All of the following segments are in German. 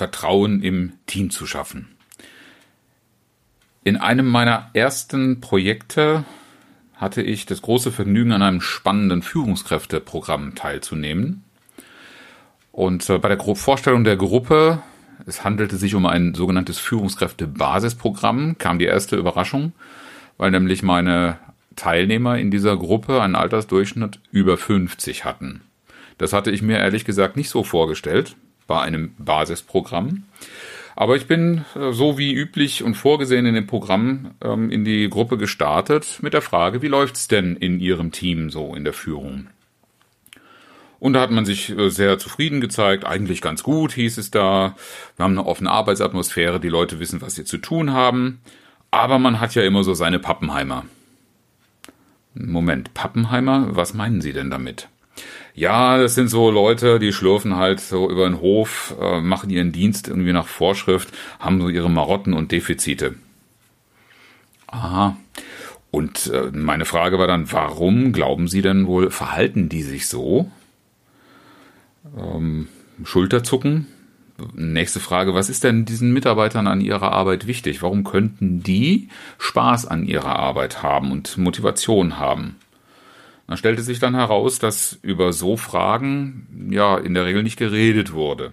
Vertrauen im Team zu schaffen. In einem meiner ersten Projekte hatte ich das große Vergnügen, an einem spannenden Führungskräfteprogramm teilzunehmen. Und äh, bei der Vorstellung der Gruppe, es handelte sich um ein sogenanntes Führungskräfte-Basisprogramm, kam die erste Überraschung, weil nämlich meine Teilnehmer in dieser Gruppe einen Altersdurchschnitt über 50 hatten. Das hatte ich mir ehrlich gesagt nicht so vorgestellt bei einem Basisprogramm. Aber ich bin äh, so wie üblich und vorgesehen in dem Programm ähm, in die Gruppe gestartet mit der Frage, wie läuft's denn in Ihrem Team so in der Führung? Und da hat man sich äh, sehr zufrieden gezeigt, eigentlich ganz gut, hieß es da. Wir haben eine offene Arbeitsatmosphäre, die Leute wissen, was sie zu tun haben. Aber man hat ja immer so seine Pappenheimer. Moment, Pappenheimer, was meinen Sie denn damit? Ja, das sind so Leute, die schlurfen halt so über den Hof, äh, machen ihren Dienst irgendwie nach Vorschrift, haben so ihre Marotten und Defizite. Aha. Und äh, meine Frage war dann, warum glauben Sie denn wohl, verhalten die sich so? Ähm, Schulterzucken. Nächste Frage, was ist denn diesen Mitarbeitern an ihrer Arbeit wichtig? Warum könnten die Spaß an ihrer Arbeit haben und Motivation haben? Dann stellte sich dann heraus, dass über so Fragen ja in der Regel nicht geredet wurde.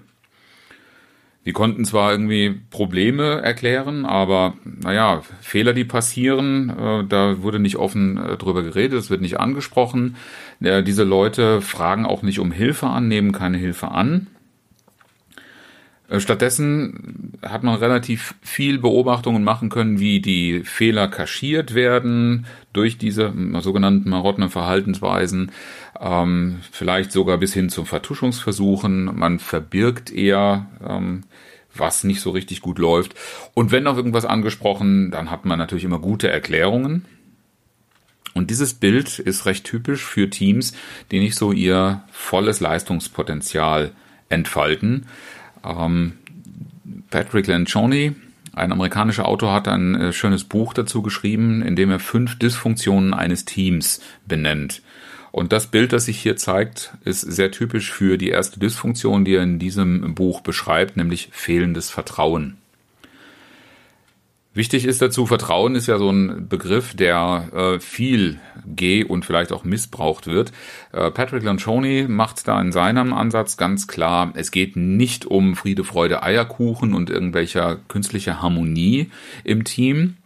Die konnten zwar irgendwie Probleme erklären, aber naja, Fehler, die passieren, äh, da wurde nicht offen äh, drüber geredet, es wird nicht angesprochen. Äh, diese Leute fragen auch nicht um Hilfe an, nehmen keine Hilfe an. Äh, stattdessen hat man relativ viel Beobachtungen machen können, wie die Fehler kaschiert werden durch diese sogenannten marotten Verhaltensweisen, ähm, vielleicht sogar bis hin zum Vertuschungsversuchen. Man verbirgt eher, ähm, was nicht so richtig gut läuft. Und wenn noch irgendwas angesprochen, dann hat man natürlich immer gute Erklärungen. Und dieses Bild ist recht typisch für Teams, die nicht so ihr volles Leistungspotenzial entfalten. Ähm, Patrick Lencioni, ein amerikanischer Autor, hat ein äh, schönes Buch dazu geschrieben, in dem er fünf Dysfunktionen eines Teams benennt. Und das Bild, das sich hier zeigt, ist sehr typisch für die erste Dysfunktion, die er in diesem Buch beschreibt, nämlich fehlendes Vertrauen. Wichtig ist dazu, Vertrauen ist ja so ein Begriff, der äh, viel geh und vielleicht auch missbraucht wird. Äh, Patrick Lancioni macht da in seinem Ansatz ganz klar, es geht nicht um Friede, Freude, Eierkuchen und irgendwelcher künstlicher Harmonie im Team,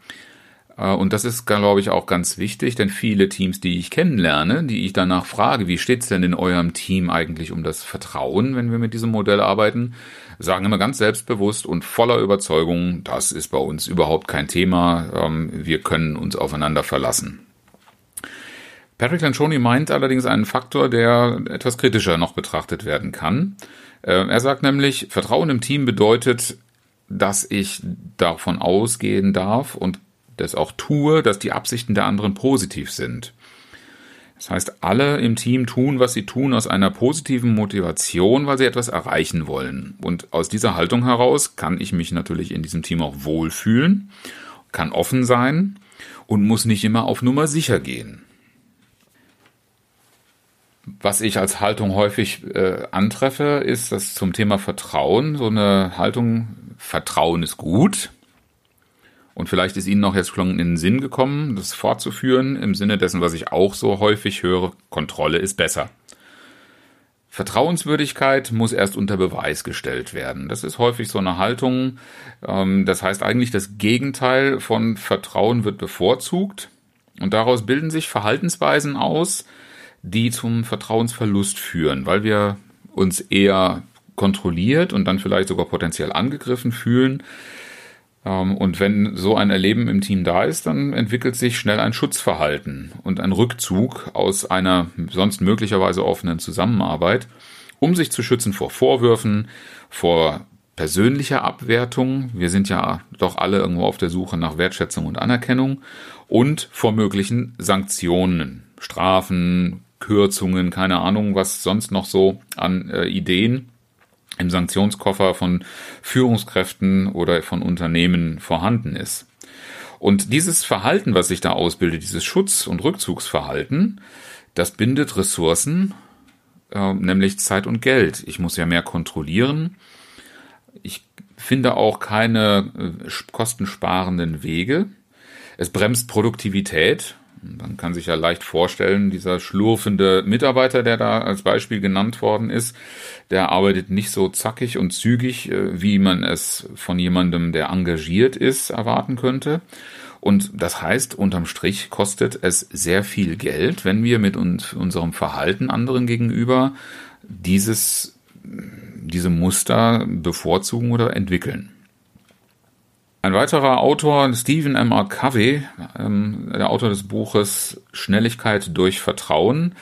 äh, und das ist, glaube ich, auch ganz wichtig, denn viele Teams, die ich kennenlerne, die ich danach frage, wie steht's denn in eurem Team eigentlich um das Vertrauen, wenn wir mit diesem Modell arbeiten, sagen immer ganz selbstbewusst und voller Überzeugung, das ist bei uns überhaupt kein Thema, ähm, wir können uns aufeinander verlassen. Patrick Lancioni meint allerdings einen Faktor, der etwas kritischer noch betrachtet werden kann. Äh, er sagt nämlich, Vertrauen im Team bedeutet, dass ich davon ausgehen darf und das auch tue, dass die Absichten der anderen positiv sind. Das heißt, alle im Team tun, was sie tun, aus einer positiven Motivation, weil sie etwas erreichen wollen. Und aus dieser Haltung heraus kann ich mich natürlich in diesem Team auch wohlfühlen, kann offen sein und muss nicht immer auf Nummer sicher gehen. Was ich als Haltung häufig äh, antreffe, ist das zum Thema Vertrauen. So eine Haltung, Vertrauen ist gut, und vielleicht ist Ihnen noch jetzt schon in den Sinn gekommen, das fortzuführen, im Sinne dessen, was ich auch so häufig höre, Kontrolle ist besser. Vertrauenswürdigkeit muss erst unter Beweis gestellt werden. Das ist häufig so eine Haltung. Ähm, das heißt eigentlich, das Gegenteil von Vertrauen wird bevorzugt. Und daraus bilden sich Verhaltensweisen aus, die zum Vertrauensverlust führen, weil wir uns eher kontrolliert und dann vielleicht sogar potenziell angegriffen fühlen, und wenn so ein Erleben im Team da ist, dann entwickelt sich schnell ein Schutzverhalten und ein Rückzug aus einer sonst möglicherweise offenen Zusammenarbeit, um sich zu schützen vor Vorwürfen, vor persönlicher Abwertung. Wir sind ja doch alle irgendwo auf der Suche nach Wertschätzung und Anerkennung und vor möglichen Sanktionen, Strafen, Kürzungen, keine Ahnung, was sonst noch so an äh, Ideen im Sanktionskoffer von Führungskräften oder von Unternehmen vorhanden ist. Und dieses Verhalten, was sich da ausbildet, dieses Schutz- und Rückzugsverhalten, das bindet Ressourcen, äh, nämlich Zeit und Geld. Ich muss ja mehr kontrollieren. Ich finde auch keine äh, kostensparenden Wege. Es bremst Produktivität. Man kann sich ja leicht vorstellen, dieser schlurfende Mitarbeiter, der da als Beispiel genannt worden ist, der arbeitet nicht so zackig und zügig, äh, wie man es von jemandem, der engagiert ist, erwarten könnte. Und das heißt, unterm Strich kostet es sehr viel Geld, wenn wir mit uns, unserem Verhalten anderen gegenüber dieses, diese Muster bevorzugen oder entwickeln. Ein weiterer Autor, Stephen M. R. Covey, ähm, der Autor des Buches Schnelligkeit durch Vertrauen,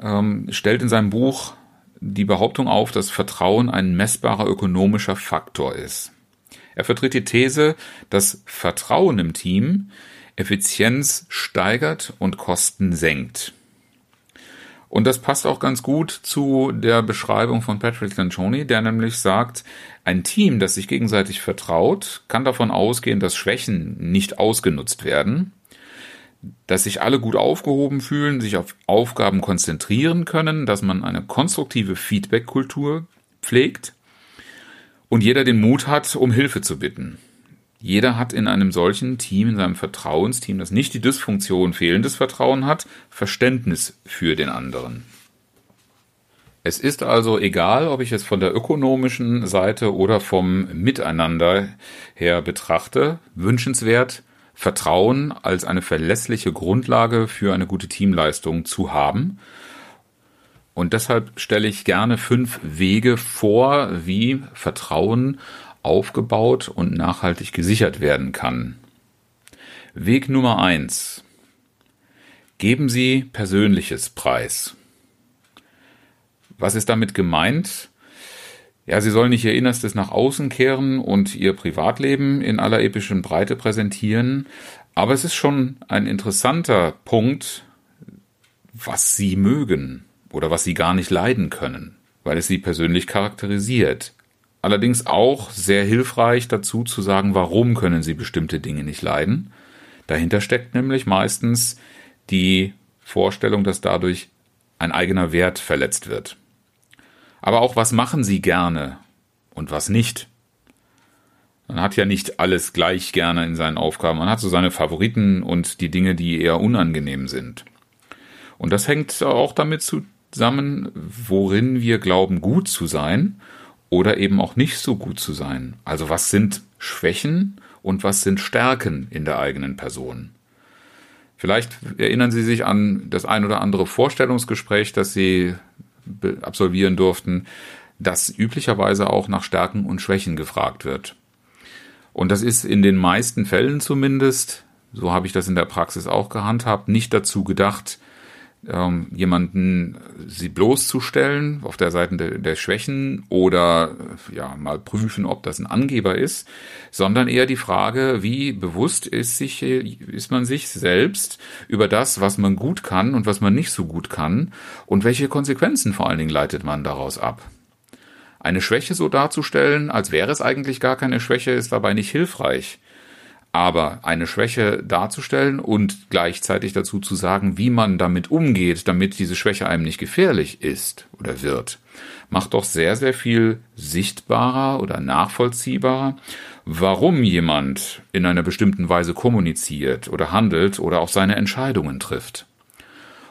ähm, stellt in seinem Buch die Behauptung auf, dass Vertrauen ein messbarer ökonomischer Faktor ist. Er vertritt die These, dass Vertrauen im Team Effizienz steigert und Kosten senkt. Und das passt auch ganz gut zu der Beschreibung von Patrick Lencioni, der nämlich sagt, ein Team, das sich gegenseitig vertraut, kann davon ausgehen, dass Schwächen nicht ausgenutzt werden, dass sich alle gut aufgehoben fühlen, sich auf Aufgaben konzentrieren können, dass man eine konstruktive Feedback-Kultur pflegt und jeder den Mut hat, um Hilfe zu bitten. Jeder hat in einem solchen Team, in seinem Vertrauensteam, das nicht die Dysfunktion fehlendes Vertrauen hat, Verständnis für den anderen. Es ist also egal, ob ich es von der ökonomischen Seite oder vom Miteinander her betrachte, wünschenswert, Vertrauen als eine verlässliche Grundlage für eine gute Teamleistung zu haben und deshalb stelle ich gerne fünf Wege vor, wie Vertrauen aufgebaut und nachhaltig gesichert werden kann. Weg Nummer eins: Geben Sie Persönliches preis. Was ist damit gemeint? Ja, Sie sollen nicht Ihr Innerstes nach außen kehren und Ihr Privatleben in aller epischen Breite präsentieren, aber es ist schon ein interessanter Punkt, was Sie mögen oder was sie gar nicht leiden können, weil es sie persönlich charakterisiert. Allerdings auch sehr hilfreich dazu zu sagen, warum können sie bestimmte Dinge nicht leiden. Dahinter steckt nämlich meistens die Vorstellung, dass dadurch ein eigener Wert verletzt wird. Aber auch was machen sie gerne und was nicht. Man hat ja nicht alles gleich gerne in seinen Aufgaben. Man hat so seine Favoriten und die Dinge, die eher unangenehm sind. Und das hängt auch damit zu zusammen, worin wir glauben, gut zu sein oder eben auch nicht so gut zu sein. Also was sind Schwächen und was sind Stärken in der eigenen Person. Vielleicht erinnern Sie sich an das ein oder andere Vorstellungsgespräch, das Sie absolvieren durften, das üblicherweise auch nach Stärken und Schwächen gefragt wird. Und das ist in den meisten Fällen zumindest, so habe ich das in der Praxis auch gehandhabt, nicht dazu gedacht, ähm, jemanden sie bloßzustellen auf der Seite der, der, Schwächen oder ja mal prüfen, ob das ein Angeber ist, sondern eher die Frage, wie bewusst ist sich ist man sich selbst über das, was man gut kann und was man nicht so gut kann und welche Konsequenzen vor allen Dingen leitet man daraus ab. Eine Schwäche so darzustellen, als wäre es eigentlich gar keine Schwäche, ist dabei nicht hilfreich. Aber eine Schwäche darzustellen und gleichzeitig dazu zu sagen, wie man damit umgeht, damit diese Schwäche einem nicht gefährlich ist oder wird, macht doch sehr, sehr viel sichtbarer oder nachvollziehbarer, warum jemand in einer bestimmten Weise kommuniziert oder handelt oder auch seine Entscheidungen trifft.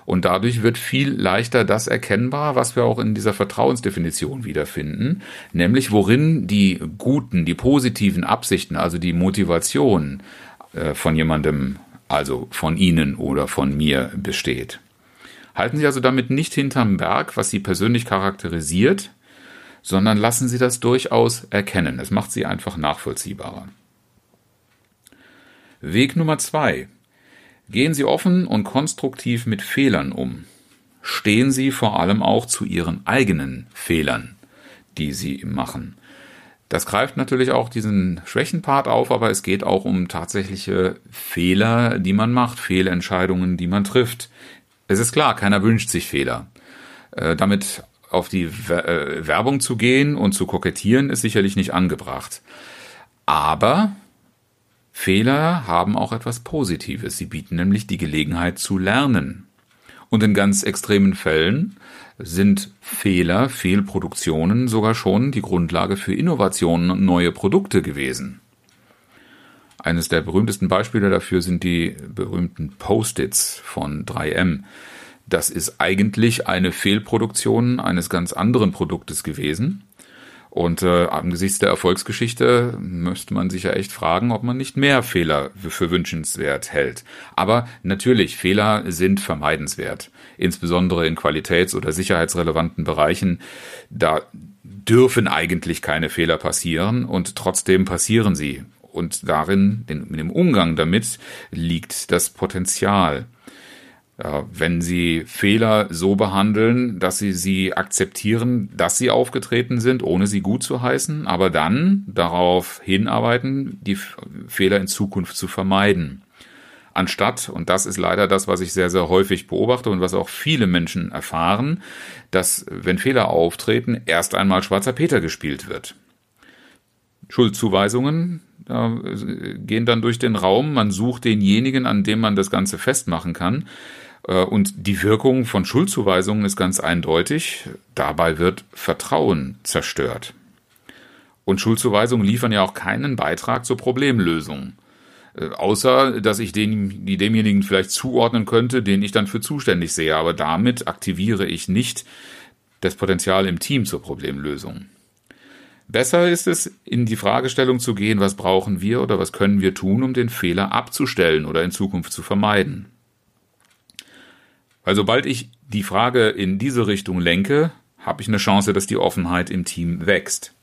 Und dadurch wird viel leichter das erkennbar, was wir auch in dieser Vertrauensdefinition wiederfinden, nämlich worin die guten, die positiven Absichten, also die Motivation äh, von jemandem, also von Ihnen oder von mir besteht. Halten Sie also damit nicht hinterm Berg, was Sie persönlich charakterisiert, sondern lassen Sie das durchaus erkennen. Es macht Sie einfach nachvollziehbarer. Weg Nummer zwei. Gehen Sie offen und konstruktiv mit Fehlern um. Stehen Sie vor allem auch zu Ihren eigenen Fehlern, die Sie machen. Das greift natürlich auch diesen Schwächenpart auf, aber es geht auch um tatsächliche Fehler, die man macht, Fehlentscheidungen, die man trifft. Es ist klar, keiner wünscht sich Fehler. Äh, damit auf die äh, Werbung zu gehen und zu kokettieren, ist sicherlich nicht angebracht. Aber Fehler haben auch etwas Positives. Sie bieten nämlich die Gelegenheit zu lernen. Und in ganz extremen Fällen sind Fehler, Fehlproduktionen sogar schon die Grundlage für Innovationen und neue Produkte gewesen. Eines der berühmtesten Beispiele dafür sind die berühmten Post-its von 3M. Das ist eigentlich eine Fehlproduktion eines ganz anderen Produktes gewesen. Und äh, angesichts der Erfolgsgeschichte müsste man sich ja echt fragen, ob man nicht mehr Fehler für wünschenswert hält. Aber natürlich, Fehler sind vermeidenswert. Insbesondere in qualitäts- oder sicherheitsrelevanten Bereichen. Da dürfen eigentlich keine Fehler passieren und trotzdem passieren sie. Und darin, in dem Umgang damit, liegt das Potenzial wenn Sie Fehler so behandeln, dass Sie sie akzeptieren, dass sie aufgetreten sind, ohne sie gut zu heißen, aber dann darauf hinarbeiten, die Fehler in Zukunft zu vermeiden. Anstatt, und das ist leider das, was ich sehr, sehr häufig beobachte und was auch viele Menschen erfahren, dass, wenn Fehler auftreten, erst einmal schwarzer Peter gespielt wird. Schuldzuweisungen äh, gehen dann durch den Raum, man sucht denjenigen, an dem man das Ganze festmachen kann. Äh, und die Wirkung von Schuldzuweisungen ist ganz eindeutig. Dabei wird Vertrauen zerstört. Und Schuldzuweisungen liefern ja auch keinen Beitrag zur Problemlösung. Äh, außer, dass ich den, die demjenigen vielleicht zuordnen könnte, den ich dann für zuständig sehe. Aber damit aktiviere ich nicht das Potenzial im Team zur Problemlösung. Besser ist es, in die Fragestellung zu gehen, was brauchen wir oder was können wir tun, um den Fehler abzustellen oder in Zukunft zu vermeiden. Weil sobald ich die Frage in diese Richtung lenke, habe ich eine Chance, dass die Offenheit im Team wächst.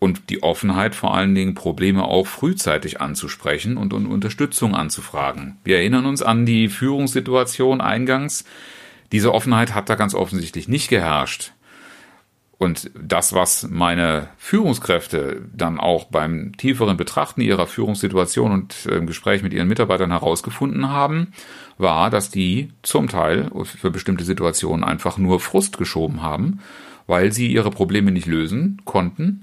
Und die Offenheit vor allen Dingen Probleme auch frühzeitig anzusprechen und Unterstützung anzufragen. Wir erinnern uns an die Führungssituation eingangs. Diese Offenheit hat da ganz offensichtlich nicht geherrscht. Und das, was meine Führungskräfte dann auch beim tieferen Betrachten ihrer Führungssituation und im Gespräch mit ihren Mitarbeitern herausgefunden haben, war, dass die zum Teil für bestimmte Situationen einfach nur Frust geschoben haben, weil sie ihre Probleme nicht lösen konnten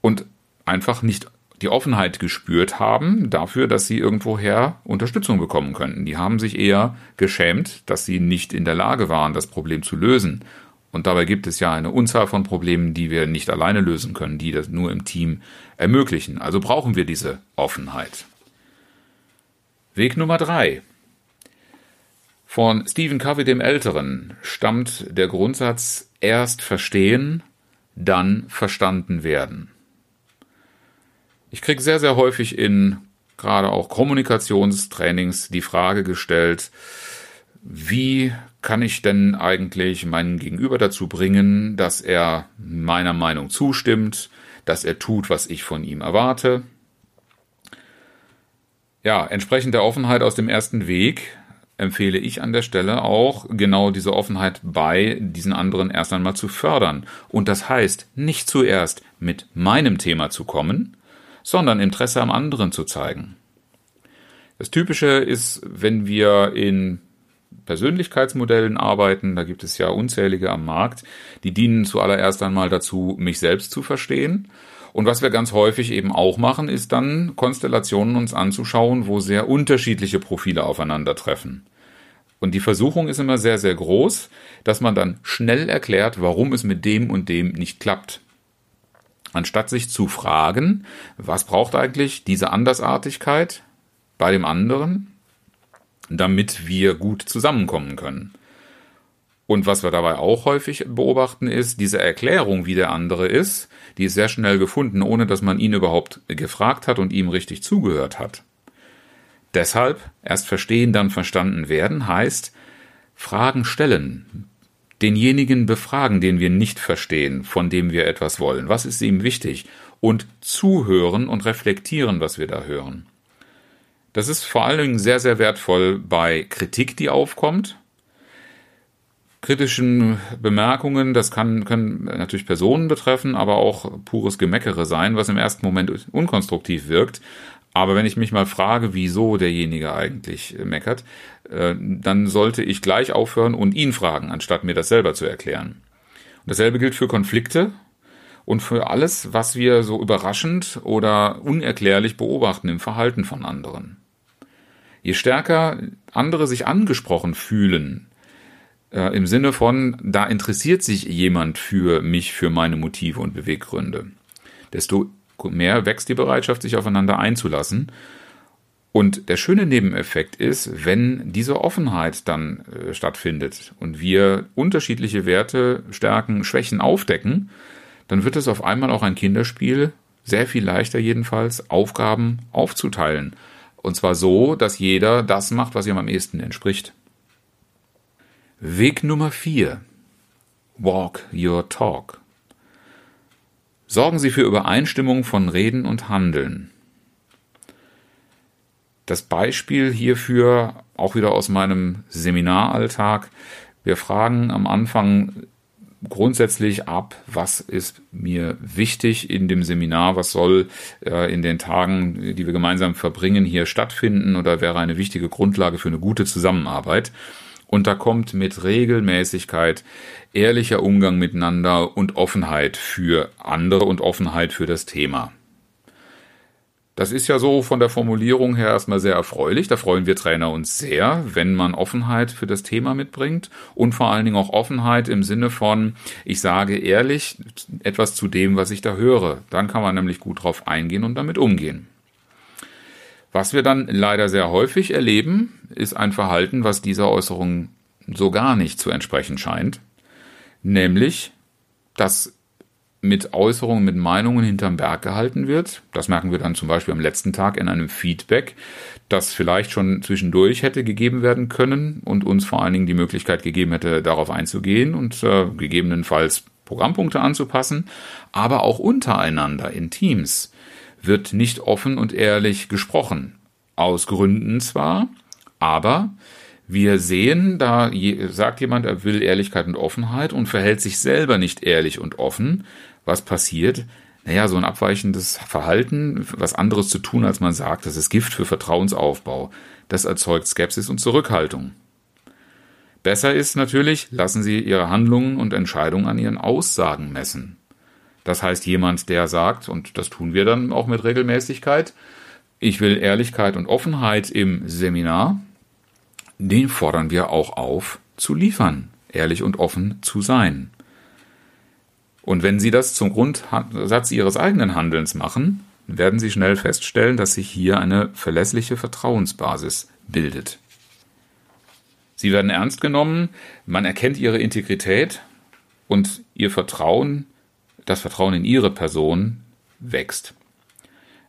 und einfach nicht die Offenheit gespürt haben dafür, dass sie irgendwoher Unterstützung bekommen könnten. Die haben sich eher geschämt, dass sie nicht in der Lage waren, das Problem zu lösen. Und dabei gibt es ja eine Unzahl von Problemen, die wir nicht alleine lösen können, die das nur im Team ermöglichen. Also brauchen wir diese Offenheit. Weg Nummer drei. Von Stephen Covey dem Älteren stammt der Grundsatz erst verstehen, dann verstanden werden. Ich kriege sehr, sehr häufig in gerade auch Kommunikationstrainings die Frage gestellt, wie kann ich denn eigentlich meinen Gegenüber dazu bringen, dass er meiner Meinung zustimmt, dass er tut, was ich von ihm erwarte? Ja, entsprechend der Offenheit aus dem ersten Weg empfehle ich an der Stelle auch, genau diese Offenheit bei diesen anderen erst einmal zu fördern. Und das heißt, nicht zuerst mit meinem Thema zu kommen, sondern Interesse am anderen zu zeigen. Das Typische ist, wenn wir in Persönlichkeitsmodellen arbeiten, da gibt es ja unzählige am Markt, die dienen zuallererst einmal dazu, mich selbst zu verstehen. Und was wir ganz häufig eben auch machen, ist dann Konstellationen uns anzuschauen, wo sehr unterschiedliche Profile aufeinandertreffen. Und die Versuchung ist immer sehr, sehr groß, dass man dann schnell erklärt, warum es mit dem und dem nicht klappt. Anstatt sich zu fragen, was braucht eigentlich diese Andersartigkeit bei dem anderen, damit wir gut zusammenkommen können. Und was wir dabei auch häufig beobachten ist, diese Erklärung, wie der andere ist, die ist sehr schnell gefunden, ohne dass man ihn überhaupt gefragt hat und ihm richtig zugehört hat. Deshalb erst verstehen, dann verstanden werden heißt Fragen stellen, denjenigen befragen, den wir nicht verstehen, von dem wir etwas wollen. Was ist ihm wichtig? Und zuhören und reflektieren, was wir da hören. Das ist vor allen Dingen sehr, sehr wertvoll bei Kritik, die aufkommt. kritischen Bemerkungen, das kann, können natürlich Personen betreffen, aber auch pures Gemeckere sein, was im ersten Moment unkonstruktiv wirkt. Aber wenn ich mich mal frage, wieso derjenige eigentlich meckert, äh, dann sollte ich gleich aufhören und ihn fragen, anstatt mir das selber zu erklären. Und dasselbe gilt für Konflikte und für alles, was wir so überraschend oder unerklärlich beobachten im Verhalten von anderen. Je stärker andere sich angesprochen fühlen, äh, im Sinne von, da interessiert sich jemand für mich, für meine Motive und Beweggründe, desto mehr wächst die Bereitschaft, sich aufeinander einzulassen. Und der schöne Nebeneffekt ist, wenn diese Offenheit dann äh, stattfindet und wir unterschiedliche Werte, Stärken, Schwächen aufdecken, dann wird es auf einmal auch ein Kinderspiel, sehr viel leichter jedenfalls, Aufgaben aufzuteilen. Und zwar so, dass jeder das macht, was ihm am ehesten entspricht. Weg Nummer 4. Walk your talk. Sorgen Sie für Übereinstimmung von Reden und Handeln. Das Beispiel hierfür auch wieder aus meinem Seminaralltag. Wir fragen am Anfang grundsätzlich ab, was ist mir wichtig in dem Seminar, was soll äh, in den Tagen, die wir gemeinsam verbringen, hier stattfinden oder wäre eine wichtige Grundlage für eine gute Zusammenarbeit. Und da kommt mit Regelmäßigkeit ehrlicher Umgang miteinander und Offenheit für andere und Offenheit für das Thema. Das ist ja so von der Formulierung her erstmal sehr erfreulich. Da freuen wir Trainer uns sehr, wenn man Offenheit für das Thema mitbringt und vor allen Dingen auch Offenheit im Sinne von, ich sage ehrlich etwas zu dem, was ich da höre. Dann kann man nämlich gut drauf eingehen und damit umgehen. Was wir dann leider sehr häufig erleben, ist ein Verhalten, was dieser Äußerung so gar nicht zu entsprechen scheint. Nämlich, dass mit Äußerungen, mit Meinungen hinterm Berg gehalten wird. Das merken wir dann zum Beispiel am letzten Tag in einem Feedback, das vielleicht schon zwischendurch hätte gegeben werden können und uns vor allen Dingen die Möglichkeit gegeben hätte, darauf einzugehen und äh, gegebenenfalls Programmpunkte anzupassen, aber auch untereinander in Teams wird nicht offen und ehrlich gesprochen. Aus Gründen zwar, aber wir sehen, da sagt jemand, er will Ehrlichkeit und Offenheit und verhält sich selber nicht ehrlich und offen. Was passiert? Naja, so ein abweichendes Verhalten, was anderes zu tun, als man sagt, das ist Gift für Vertrauensaufbau. Das erzeugt Skepsis und Zurückhaltung. Besser ist natürlich, lassen Sie Ihre Handlungen und Entscheidungen an Ihren Aussagen messen. Das heißt, jemand, der sagt, und das tun wir dann auch mit Regelmäßigkeit, ich will Ehrlichkeit und Offenheit im Seminar, den fordern wir auch auf, zu liefern, ehrlich und offen zu sein. Und wenn Sie das zum Grundsatz Ihres eigenen Handelns machen, werden Sie schnell feststellen, dass sich hier eine verlässliche Vertrauensbasis bildet. Sie werden ernst genommen, man erkennt Ihre Integrität und Ihr Vertrauen das Vertrauen in ihre Person wächst.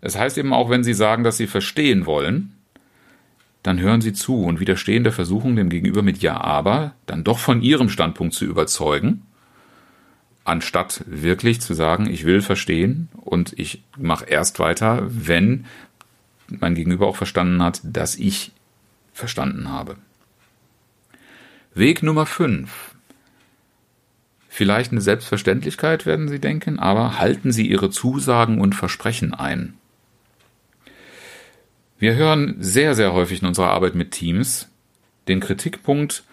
Es heißt eben auch, wenn sie sagen, dass sie verstehen wollen, dann hören sie zu und widerstehen der Versuchung, dem Gegenüber mit Ja, aber dann doch von ihrem Standpunkt zu überzeugen, anstatt wirklich zu sagen, ich will verstehen und ich mache erst weiter, wenn mein Gegenüber auch verstanden hat, dass ich verstanden habe. Weg Nummer 5. Vielleicht eine Selbstverständlichkeit, werden Sie denken, aber halten Sie Ihre Zusagen und Versprechen ein. Wir hören sehr, sehr häufig in unserer Arbeit mit Teams den Kritikpunkt,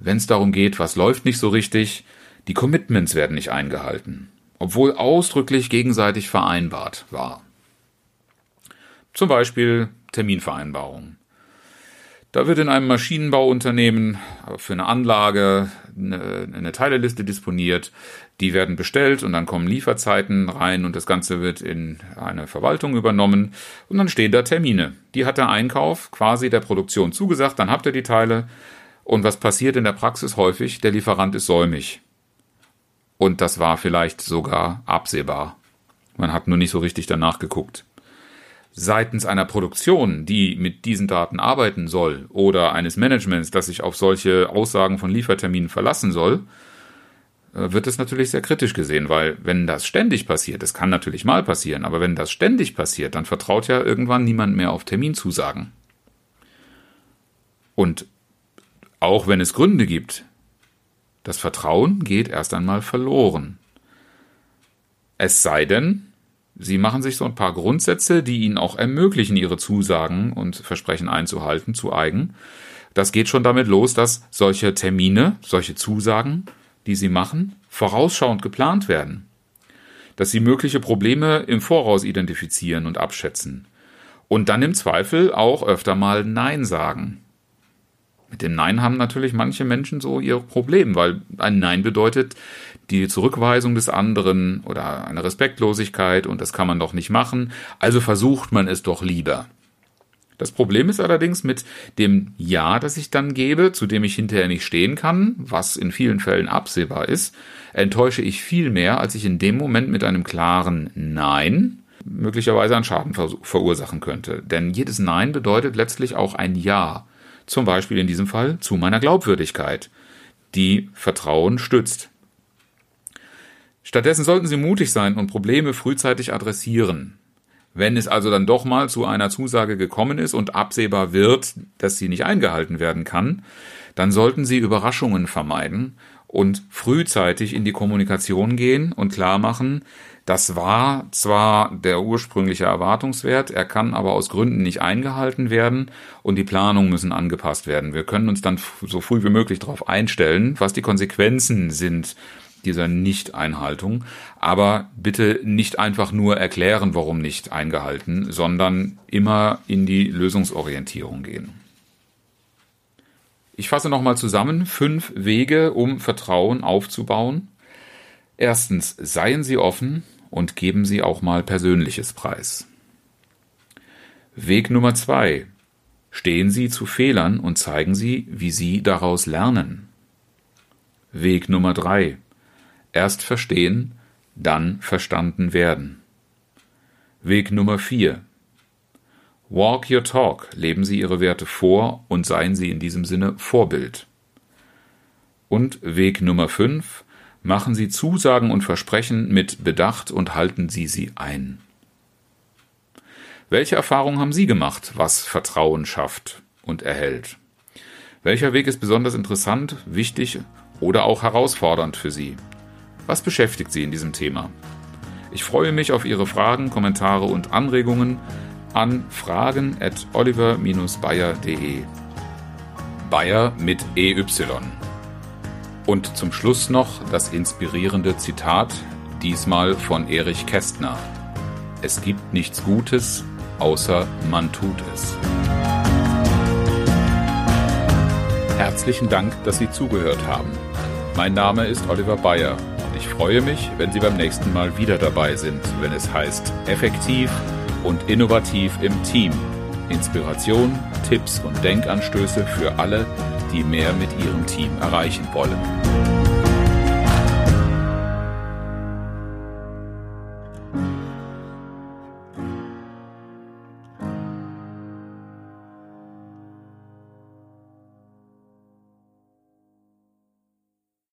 wenn es darum geht, was läuft nicht so richtig, die Commitments werden nicht eingehalten, obwohl ausdrücklich gegenseitig vereinbart war. Zum Beispiel Terminvereinbarungen. Da wird in einem Maschinenbauunternehmen für eine Anlage eine, eine Teileliste disponiert. Die werden bestellt und dann kommen Lieferzeiten rein und das Ganze wird in eine Verwaltung übernommen und dann stehen da Termine. Die hat der Einkauf quasi der Produktion zugesagt, dann habt ihr die Teile und was passiert in der Praxis häufig? Der Lieferant ist säumig. Und das war vielleicht sogar absehbar. Man hat nur nicht so richtig danach geguckt seitens einer Produktion, die mit diesen Daten arbeiten soll, oder eines Managements, das sich auf solche Aussagen von Lieferterminen verlassen soll, äh, wird es natürlich sehr kritisch gesehen, weil wenn das ständig passiert, das kann natürlich mal passieren, aber wenn das ständig passiert, dann vertraut ja irgendwann niemand mehr auf Terminzusagen. Und auch wenn es Gründe gibt, Das Vertrauen geht erst einmal verloren. Es sei denn, Sie machen sich so ein paar Grundsätze, die Ihnen auch ermöglichen, Ihre Zusagen und Versprechen einzuhalten, zu eigen. Das geht schon damit los, dass solche Termine, solche Zusagen, die Sie machen, vorausschauend geplant werden. Dass Sie mögliche Probleme im Voraus identifizieren und abschätzen. Und dann im Zweifel auch öfter mal Nein sagen. Mit dem Nein haben natürlich manche Menschen so ihr Problem, weil ein Nein bedeutet die Zurückweisung des anderen oder eine Respektlosigkeit und das kann man doch nicht machen, also versucht man es doch lieber. Das Problem ist allerdings mit dem Ja, das ich dann gebe, zu dem ich hinterher nicht stehen kann, was in vielen Fällen absehbar ist, enttäusche ich viel mehr, als ich in dem Moment mit einem klaren Nein möglicherweise einen Schaden verursachen könnte. Denn jedes Nein bedeutet letztlich auch ein Ja zum Beispiel in diesem Fall zu meiner Glaubwürdigkeit, die Vertrauen stützt. Stattdessen sollten Sie mutig sein und Probleme frühzeitig adressieren. Wenn es also dann doch mal zu einer Zusage gekommen ist und absehbar wird, dass sie nicht eingehalten werden kann, dann sollten Sie Überraschungen vermeiden und frühzeitig in die Kommunikation gehen und klar machen, das war zwar der ursprüngliche Erwartungswert, er kann aber aus Gründen nicht eingehalten werden und die Planungen müssen angepasst werden. Wir können uns dann so früh wie möglich darauf einstellen, was die Konsequenzen sind dieser Nicht-Einhaltung. Aber bitte nicht einfach nur erklären, warum nicht eingehalten, sondern immer in die Lösungsorientierung gehen. Ich fasse nochmal zusammen fünf Wege, um Vertrauen aufzubauen. Erstens, seien Sie offen, und geben Sie auch mal Persönliches preis. Weg Nummer zwei. Stehen Sie zu Fehlern und zeigen Sie, wie Sie daraus lernen. Weg Nummer drei. Erst verstehen, dann verstanden werden. Weg Nummer vier. Walk your talk, leben Sie Ihre Werte vor und seien Sie in diesem Sinne Vorbild. Und Weg Nummer fünf. Machen Sie Zusagen und Versprechen mit Bedacht und halten Sie sie ein. Welche Erfahrungen haben Sie gemacht, was Vertrauen schafft und erhält? Welcher Weg ist besonders interessant, wichtig oder auch herausfordernd für Sie? Was beschäftigt Sie in diesem Thema? Ich freue mich auf Ihre Fragen, Kommentare und Anregungen an fragen at oliver-bayer.de. Bayer mit EY. Und zum Schluss noch das inspirierende Zitat, diesmal von Erich Kästner. Es gibt nichts Gutes, außer man tut es. Herzlichen Dank, dass Sie zugehört haben. Mein Name ist Oliver Bayer und ich freue mich, wenn Sie beim nächsten Mal wieder dabei sind, wenn es heißt effektiv und innovativ im Team. Inspiration, Tipps und Denkanstöße für alle, die mehr mit ihrem Team erreichen wollen.